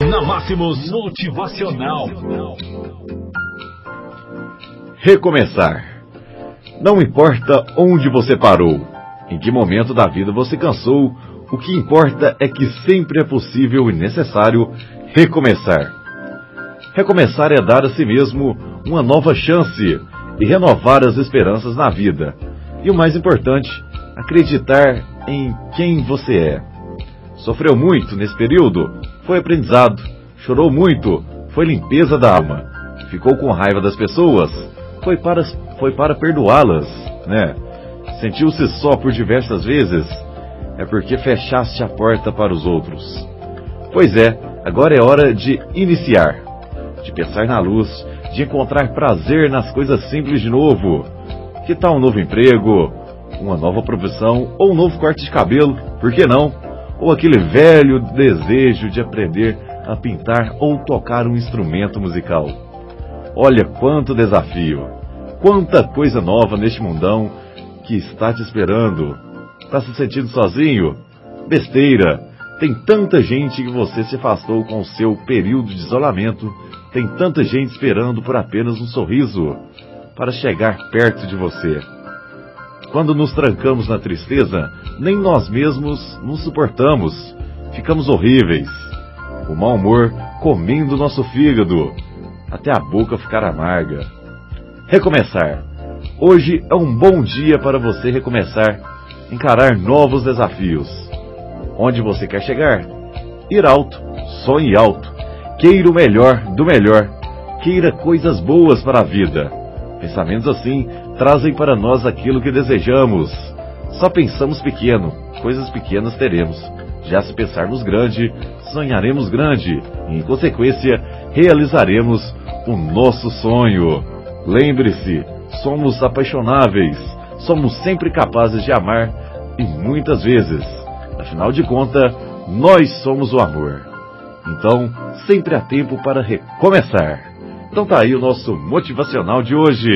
Na Máximos Motivacional. Recomeçar. Não importa onde você parou, em que momento da vida você cansou, o que importa é que sempre é possível e necessário recomeçar. Recomeçar é dar a si mesmo uma nova chance e renovar as esperanças na vida. E o mais importante, acreditar em quem você é. Sofreu muito nesse período? Foi aprendizado. Chorou muito? Foi limpeza da alma. Ficou com raiva das pessoas? Foi para, foi para perdoá-las, né? Sentiu-se só por diversas vezes? É porque fechaste a porta para os outros. Pois é, agora é hora de iniciar, de pensar na luz, de encontrar prazer nas coisas simples de novo. Que tal um novo emprego, uma nova profissão ou um novo corte de cabelo? Por que não? Ou aquele velho desejo de aprender a pintar ou tocar um instrumento musical. Olha quanto desafio, quanta coisa nova neste mundão que está te esperando. Está se sentindo sozinho? Besteira! Tem tanta gente que você se afastou com o seu período de isolamento. Tem tanta gente esperando por apenas um sorriso para chegar perto de você. Quando nos trancamos na tristeza, nem nós mesmos nos suportamos. Ficamos horríveis. O mau humor comendo nosso fígado, até a boca ficar amarga. Recomeçar. Hoje é um bom dia para você recomeçar, encarar novos desafios. Onde você quer chegar? Ir alto, sonhe alto. Queira o melhor do melhor. Queira coisas boas para a vida. Pensamentos assim trazem para nós aquilo que desejamos. Só pensamos pequeno, coisas pequenas teremos. Já se pensarmos grande, sonharemos grande e, em consequência, realizaremos o nosso sonho. Lembre-se, somos apaixonáveis, somos sempre capazes de amar e muitas vezes. Afinal de contas, nós somos o amor. Então, sempre há tempo para recomeçar. Então tá aí o nosso motivacional de hoje.